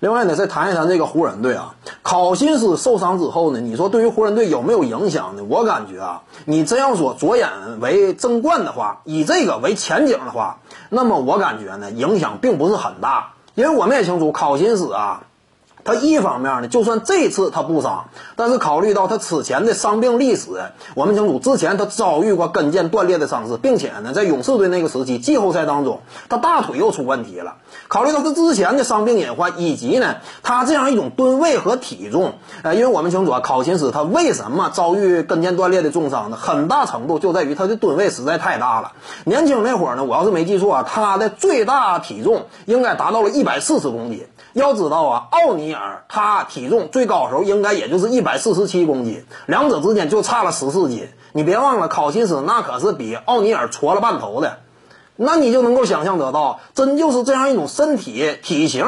另外呢，再谈一谈这个湖人队啊，考辛斯受伤之后呢，你说对于湖人队有没有影响呢？我感觉啊，你真要说着眼为争冠的话，以这个为前景的话，那么我感觉呢，影响并不是很大，因为我们也清楚考辛斯啊。他一方面呢，就算这次他不伤，但是考虑到他此前的伤病历史，我们清楚之前他遭遇过跟腱断裂的伤势，并且呢，在勇士队那个时期季后赛当中，他大腿又出问题了。考虑到他之前的伤病隐患，以及呢，他这样一种吨位和体重，呃，因为我们清楚啊，考辛斯他为什么遭遇跟腱断裂的重伤呢？很大程度就在于他的吨位实在太大了。年轻那会儿呢，我要是没记错啊，他的最大体重应该达到了一百四十公斤。要知道啊，奥尼尔他体重最高的时候应该也就是一百四十七公斤，两者之间就差了十四斤。你别忘了，考辛斯那可是比奥尼尔矬了半头的，那你就能够想象得到，真就是这样一种身体体型。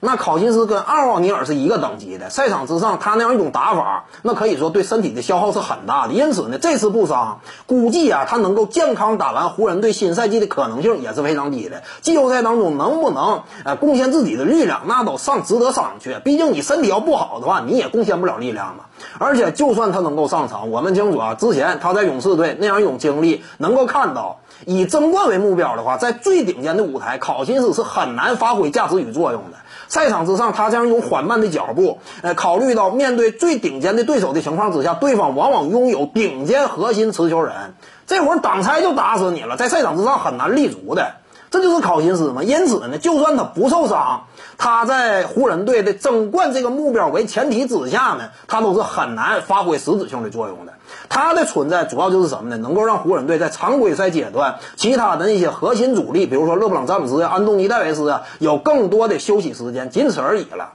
那考辛斯跟奥尼尔是一个等级的，赛场之上他那样一种打法，那可以说对身体的消耗是很大的。因此呢，这次不伤，估计啊他能够健康打完湖人队新赛季的可能性也是非常低的。季后赛当中能不能呃贡献自己的力量，那都上值得商榷。毕竟你身体要不好的话，你也贡献不了力量嘛。而且就算他能够上场，我们清楚啊，之前他在勇士队那样一种经历，能够看到以争冠为目标的话，在最顶尖的舞台，考辛斯是很难发挥价值与作用的。赛场之上，他这样一种缓慢的脚步，呃，考虑到面对最顶尖的对手的情况之下，对方往往拥有顶尖核心持球人，这会儿挡拆就打死你了，在赛场之上很难立足的，这就是考辛斯嘛。因此呢，就算他不受伤，他在湖人队的争冠这个目标为前提之下呢，他都是很难发挥实质性的作用的。他的存在主要就是什么呢？能够让湖人队在常规赛阶段，其他的那些核心主力，比如说勒布朗詹姆斯、安东尼戴维斯啊，有更多的休息时间，仅此而已了。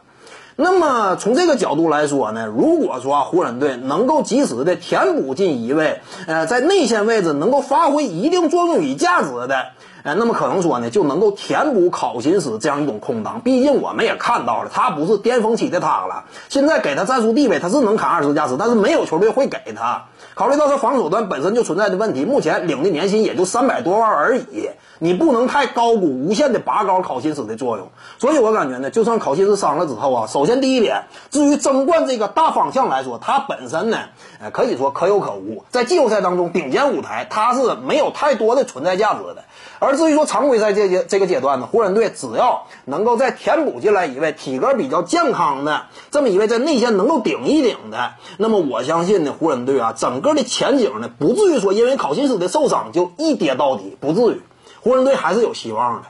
那么从这个角度来说呢，如果说湖人队能够及时的填补进一位，呃，在内线位置能够发挥一定作用与价值的。哎，那么可能说呢，就能够填补考辛斯这样一种空档。毕竟我们也看到了，他不是巅峰期的他了。现在给他战术地位，他是能砍二十加十，但是没有球队会给他。考虑到他防守端本身就存在的问题，目前领的年薪也就三百多万而已。你不能太高估、无限的拔高考辛斯的作用。所以我感觉呢，就算考辛斯伤了之后啊，首先第一点，至于争冠这个大方向来说，他本身呢，呃，可以说可有可无。在季后赛当中，顶尖舞台他是没有太多的存在价值的。而至于说常规赛这阶这个阶段呢，湖人队只要能够再填补进来一位体格比较健康的这么一位在内线能够顶一顶的，那么我相信呢，湖人队啊，整个的前景呢，不至于说因为考辛斯的受伤就一跌到底，不至于，湖人队还是有希望的。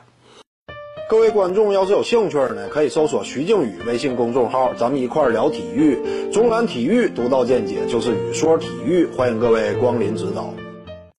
各位观众要是有兴趣呢，可以搜索徐静宇微信公众号，咱们一块儿聊体育，中南体育独到见解就是语说体育，欢迎各位光临指导。